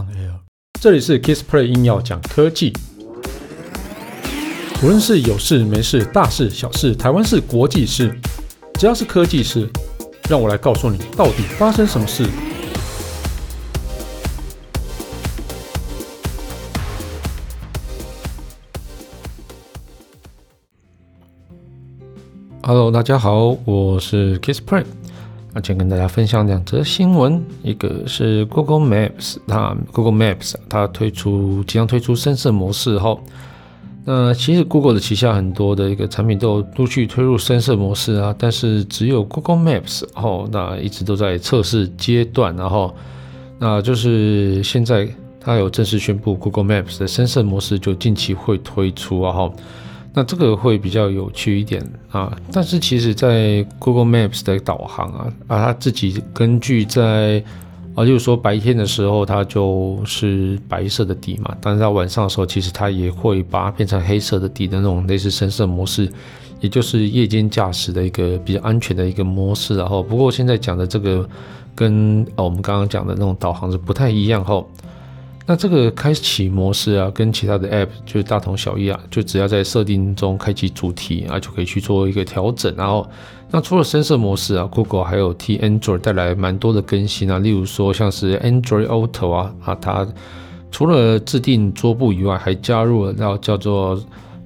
on air。这里是 Kissplay 硬要讲科技，无论是有事没事、大事小事、台湾事、国际事，只要是科技事，让我来告诉你到底发生什么事。Hello，大家好，我是 Kissplay。那先跟大家分享两则新闻，一个是 Google Maps，那 Google Maps 它推出即将推出深色模式后，那其实 Google 的旗下很多的一个产品都有陆续推入深色模式啊，但是只有 Google Maps 哦，那一直都在测试阶段，然后那就是现在它有正式宣布 Google Maps 的深色模式就近期会推出啊，哈。那这个会比较有趣一点啊，但是其实，在 Google Maps 的导航啊啊，它自己根据在啊，就是说白天的时候它就是白色的底嘛，但是到晚上的时候，其实它也会把它变成黑色的底的那种类似深色模式，也就是夜间驾驶的一个比较安全的一个模式。然后，不过现在讲的这个跟我们刚刚讲的那种导航是不太一样哈。那这个开启模式啊，跟其他的 App 就大同小异啊，就只要在设定中开启主题啊，就可以去做一个调整。然后，那除了深色模式啊，Google 还有替 Android 带来蛮多的更新啊，例如说像是 Android Auto 啊啊，它除了制定桌布以外，还加入了叫叫做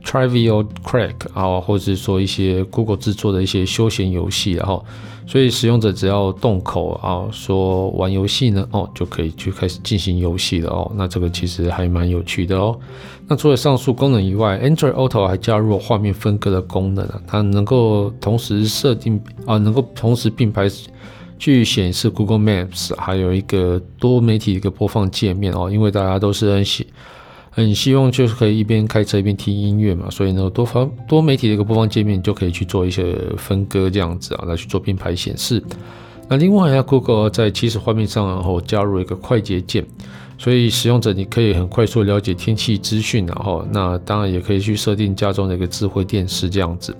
Trivial Crack 啊，或者是说一些 Google 制作的一些休闲游戏，然后。所以使用者只要动口啊，说玩游戏呢，哦，就可以去开始进行游戏了哦。那这个其实还蛮有趣的哦。那除了上述功能以外，Android Auto 还加入了画面分割的功能啊，它能够同时设定啊，能够同时并排去显示 Google Maps，还有一个多媒体的一个播放界面哦。因为大家都是很喜。很希望就是可以一边开车一边听音乐嘛，所以呢，多方多媒体的一个播放界面就可以去做一些分割这样子啊，来去做并排显示。那另外呢，Google 在起始画面上然后加入一个快捷键，所以使用者你可以很快速了解天气资讯，然后那当然也可以去设定家中的一个智慧电视这样子。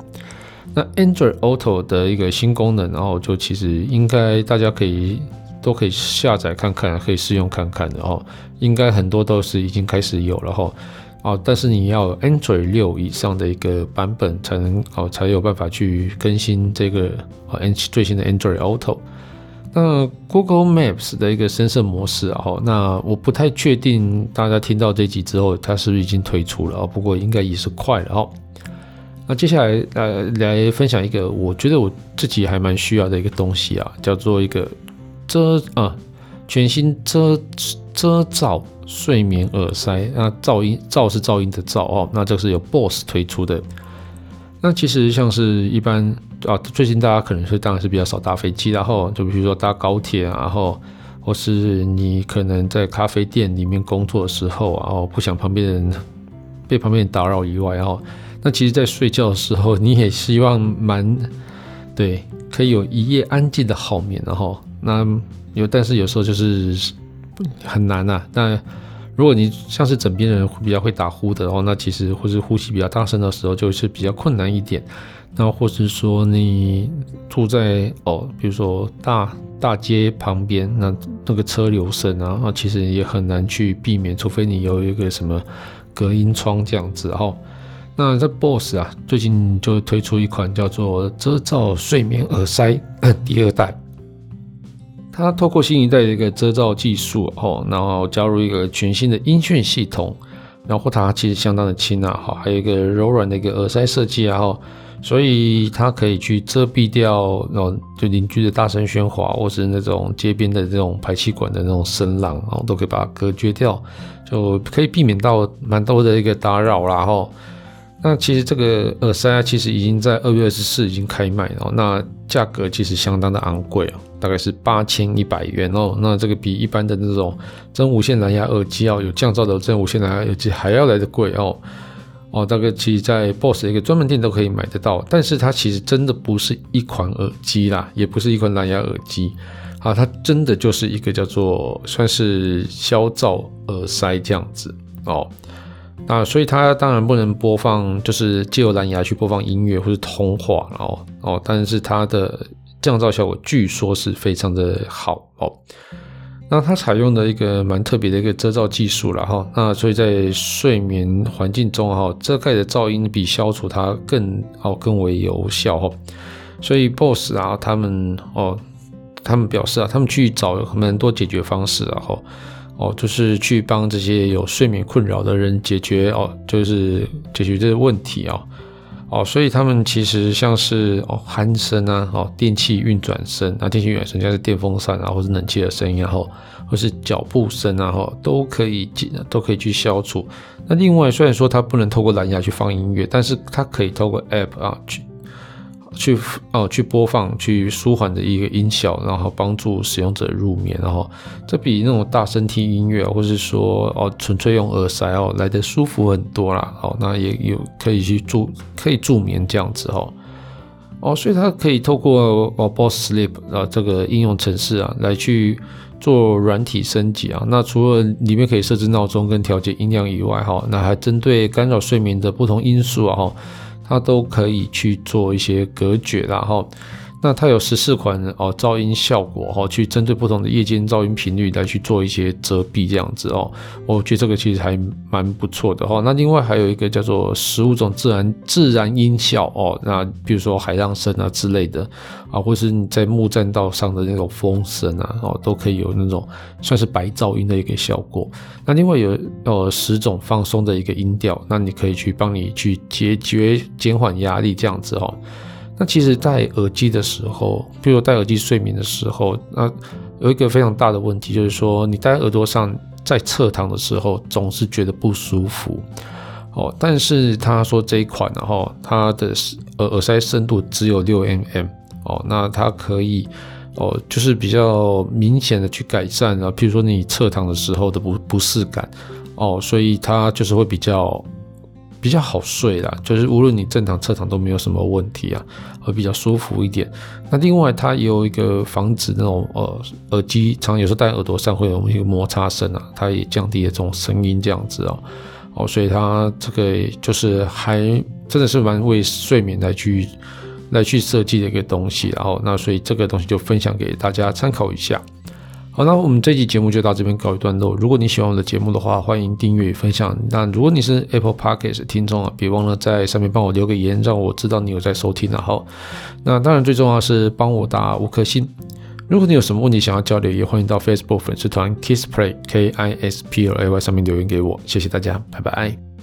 那 Android Auto 的一个新功能，然后就其实应该大家可以。都可以下载看看，可以试用看看的哦。应该很多都是已经开始有了哈。哦，但是你要 Android 六以上的一个版本才能哦，才有办法去更新这个哦最新的 Android Auto。那 Google Maps 的一个深色模式哦，那我不太确定大家听到这集之后，它是不是已经推出了啊？不过应该也是快了哈。那接下来呃来分享一个我觉得我自己还蛮需要的一个东西啊，叫做一个。遮啊，全新遮遮噪睡眠耳塞，那噪音噪是噪音的噪哦，那这是由 BOSS 推出的。那其实像是一般啊，最近大家可能是当然是比较少搭飞机，然后就比如说搭高铁，然后或是你可能在咖啡店里面工作的时候，然后不想旁边人被旁边人打扰以外，然后那其实在睡觉的时候，你也希望蛮对，可以有一夜安静的好眠，然后。那有，但是有时候就是很难呐、啊。那如果你像是枕边人比较会打呼的话，那其实或是呼吸比较大声的时候，就是比较困难一点。那或是说你住在哦，比如说大大街旁边，那那个车流声啊，那其实也很难去避免，除非你有一个什么隔音窗这样子。哈，那这 BOSS 啊，最近就推出一款叫做遮噪睡眠耳塞第二代。它透过新一代的一个遮噪技术，哦，然后加入一个全新的音讯系统，然后它其实相当的轻啊，哈，还有一个柔软的一个耳塞设计啊，哈，所以它可以去遮蔽掉，然后就邻居的大声喧哗，或是那种街边的这种排气管的那种声浪，然后都可以把它隔绝掉，就可以避免到蛮多的一个打扰啦，哈。那其实这个耳塞啊，其实已经在二月二十四已经开卖了，那价格其实相当的昂贵啊，大概是八千一百元哦。那这个比一般的那种真无线蓝牙耳机要有降噪的真无线蓝牙耳机还要来得贵哦。哦，大概其实在 BOSS 一个专门店都可以买得到，但是它其实真的不是一款耳机啦，也不是一款蓝牙耳机啊，它真的就是一个叫做算是消噪耳塞这样子哦。那所以它当然不能播放，就是借由蓝牙去播放音乐或是通话，哦哦，但是它的降噪效果据说是非常的好哦。那它采用的一个蛮特别的一个遮噪技术了哈，那所以在睡眠环境中哈，遮盖的噪音比消除它更哦更为有效哈。所以 BOSS 啊，他们哦，他们表示啊，他们去找蛮多解决方式啊哈，哦就是去帮这些有睡眠困扰的人解决哦，就是解决这个问题啊。哦，所以他们其实像是哦鼾声啊，哦电器运转声啊，电器运转声像是电风扇啊，或是冷气的声音，然后或是脚步声啊，哈都可以进都可以去消除。那另外虽然说它不能透过蓝牙去放音乐，但是它可以透过 App 啊去。去哦，去播放，去舒缓的一个音效，然后帮助使用者入眠，然后这比那种大声听音乐，或是说哦纯粹用耳塞哦来得舒服很多啦。哦，那也有可以去助可以助眠这样子哦。哦，所以它可以透过哦 BOSS Sleep 啊这个应用程式啊来去做软体升级啊。那除了里面可以设置闹钟跟调节音量以外，哈，那还针对干扰睡眠的不同因素啊，哈。它都可以去做一些隔绝，然后，那它有十四款哦噪音效果哈，去针对不同的夜间噪音频率来去做一些遮蔽这样子哦，我觉得这个其实还蛮不错的哈。那另外还有一个叫做十五种自然自然音效哦，那比如说海浪声啊之类的啊，或是你在木栈道上的那种风声啊哦，都可以有那种算是白噪音的一个效果。那另外有呃十种放松的一个音调，那你可以去帮你去解决减缓压力这样子哦。那其实戴耳机的时候，比如戴耳机睡眠的时候，那有一个非常大的问题就是说，你戴耳朵上在侧躺的时候总是觉得不舒服哦。但是他说这一款然后它的耳耳塞深度只有六 mm 哦，那它可以哦，就是比较明显的去改善啊，譬如说你侧躺的时候的不不适感哦，所以它就是会比较。比较好睡啦，就是无论你正躺侧躺都没有什么问题啊，会比较舒服一点。那另外它也有一个防止那种呃耳机常有时候戴耳朵上会有一个摩擦声啊，它也降低了这种声音这样子哦哦，所以它这个就是还真的是蛮为睡眠来去来去设计的一个东西，然后那所以这个东西就分享给大家参考一下。好，那我们这期节目就到这边告一段落。如果你喜欢我的节目的话，欢迎订阅与分享。那如果你是 Apple Podcast 听众啊，别忘了在上面帮我留个言，让我知道你有在收听啊。好，那当然最重要是帮我打五颗星。如果你有什么问题想要交流，也欢迎到 Facebook 粉丝团 Kisplay K I S P L A Y 上面留言给我。谢谢大家，拜拜。